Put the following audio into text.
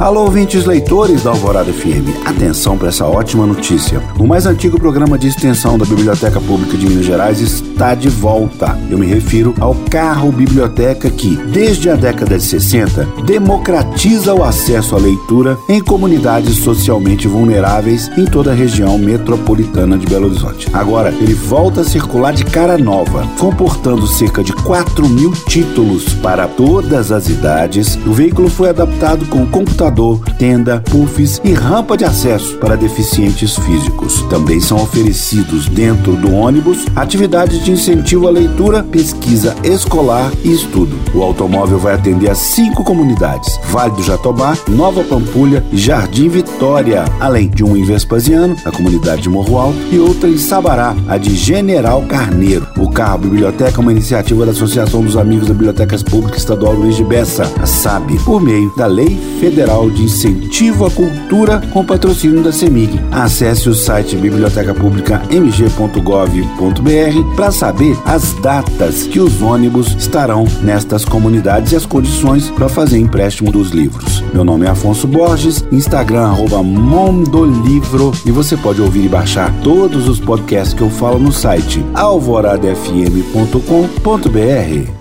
Alô, ouvintes leitores da Alvorada Firme. Atenção para essa ótima notícia. O mais antigo programa de extensão da Biblioteca Pública de Minas Gerais está de volta. Eu me refiro ao Carro Biblioteca que, desde a década de 60, democratiza o acesso à leitura em comunidades socialmente vulneráveis em toda a região metropolitana de Belo Horizonte. Agora, ele volta a circular de cara nova, comportando cerca de 4 mil títulos para todas as idades. O veículo foi adaptado com computador elevador, tenda, puffs e rampa de acesso para deficientes físicos. Também são oferecidos dentro do ônibus atividades de incentivo à leitura, pesquisa escolar e estudo. O automóvel vai atender a cinco comunidades: Vale do Jatobá, Nova Pampulha e Jardim Vitória, além de um em Vespasiano, a comunidade de Morro Alto, e outra em Sabará, a de General Carneiro. O carro Biblioteca é uma iniciativa da Associação dos Amigos da Bibliotecas Públicas Estadual Luiz de Bessa, a SAB, por meio da Lei Federal de Incentivo à Cultura com patrocínio da CEMIG. Acesse o site bibliotecapública.mg.gov.br para saber as datas que os ônibus estarão nestas comunidades e as condições para fazer empréstimo dos livros. Meu nome é Afonso Borges, Instagram arroba Mondolivro e você pode ouvir e baixar todos os podcasts que eu falo no site alvoradafm.com.br.